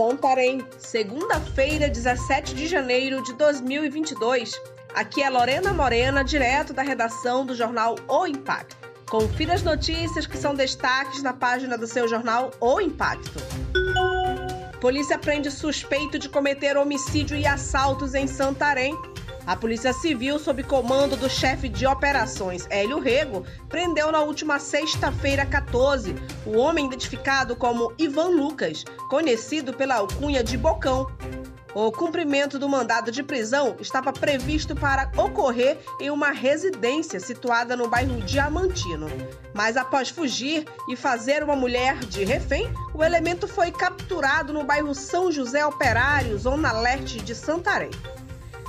Santarém, segunda-feira, 17 de janeiro de 2022. Aqui é Lorena Morena, direto da redação do jornal O Impacto. Confira as notícias que são destaques na página do seu jornal O Impacto. Polícia prende suspeito de cometer homicídio e assaltos em Santarém. A Polícia Civil, sob comando do chefe de operações Hélio Rego, prendeu na última sexta-feira 14 o homem identificado como Ivan Lucas, conhecido pela alcunha de Bocão. O cumprimento do mandado de prisão estava previsto para ocorrer em uma residência situada no bairro Diamantino. Mas após fugir e fazer uma mulher de refém, o elemento foi capturado no bairro São José Operário, zona leste de Santarém.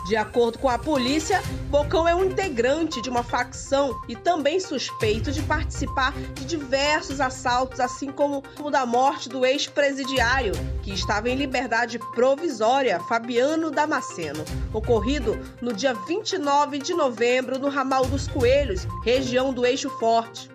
De acordo com a polícia, Bocão é um integrante de uma facção e também suspeito de participar de diversos assaltos, assim como o da morte do ex-presidiário, que estava em liberdade provisória, Fabiano Damasceno, ocorrido no dia 29 de novembro no Ramal dos Coelhos, região do Eixo Forte.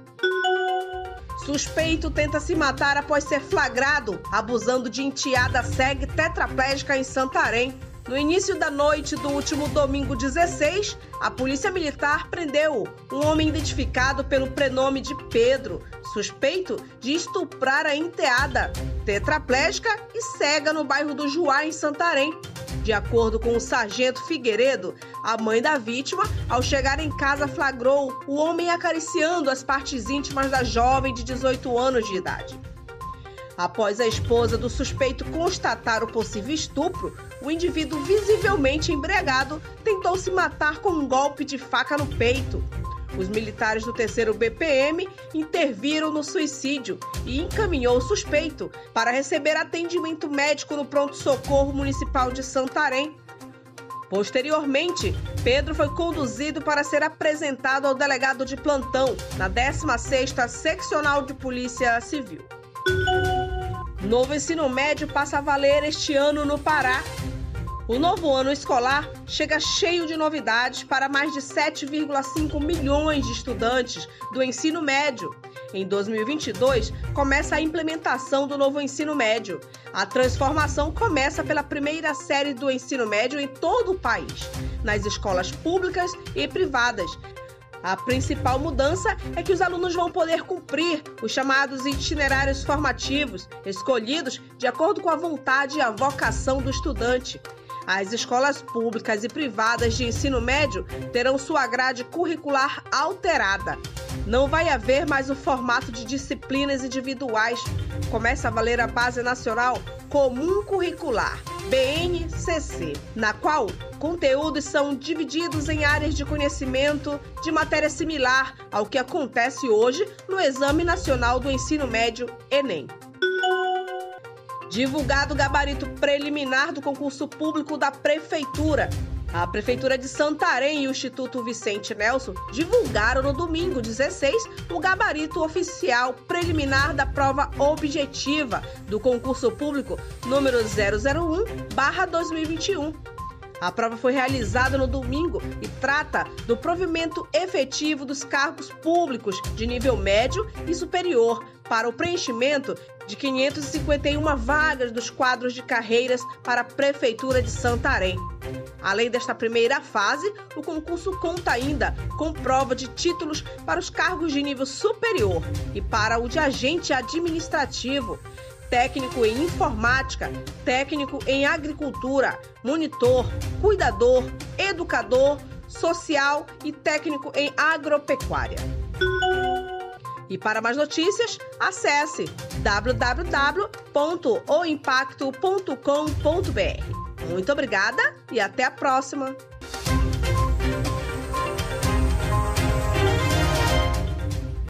Suspeito tenta se matar após ser flagrado abusando de enteada segue tetraplégica em Santarém. No início da noite do último domingo 16, a Polícia Militar prendeu um homem identificado pelo prenome de Pedro, suspeito de estuprar a enteada, tetraplégica e cega no bairro do Juá, em Santarém. De acordo com o sargento Figueiredo, a mãe da vítima, ao chegar em casa, flagrou o homem acariciando as partes íntimas da jovem de 18 anos de idade. Após a esposa do suspeito constatar o possível estupro, o indivíduo visivelmente embriagado tentou se matar com um golpe de faca no peito. Os militares do terceiro BPM interviram no suicídio e encaminhou o suspeito para receber atendimento médico no pronto-socorro municipal de Santarém. Posteriormente, Pedro foi conduzido para ser apresentado ao delegado de plantão na 16ª Seccional de Polícia Civil. Novo ensino médio passa a valer este ano no Pará. O novo ano escolar chega cheio de novidades para mais de 7,5 milhões de estudantes do ensino médio. Em 2022, começa a implementação do novo ensino médio. A transformação começa pela primeira série do ensino médio em todo o país, nas escolas públicas e privadas, a principal mudança é que os alunos vão poder cumprir os chamados itinerários formativos, escolhidos de acordo com a vontade e a vocação do estudante. As escolas públicas e privadas de ensino médio terão sua grade curricular alterada. Não vai haver mais o formato de disciplinas individuais. Começa a valer a Base Nacional Comum Curricular, BNCC, na qual conteúdos são divididos em áreas de conhecimento de matéria similar ao que acontece hoje no Exame Nacional do Ensino Médio, Enem. Divulgado o gabarito preliminar do concurso público da Prefeitura. A Prefeitura de Santarém e o Instituto Vicente Nelson divulgaram no domingo 16 o gabarito oficial preliminar da prova objetiva do concurso público número 001/2021. A prova foi realizada no domingo e trata do provimento efetivo dos cargos públicos de nível médio e superior para o preenchimento de 551 vagas dos quadros de carreiras para a Prefeitura de Santarém. Além desta primeira fase, o concurso conta ainda com prova de títulos para os cargos de nível superior e para o de agente administrativo, técnico em informática, técnico em agricultura, monitor, cuidador, educador, social e técnico em agropecuária. E para mais notícias, acesse www.oimpacto.com.br. Muito obrigada e até a próxima!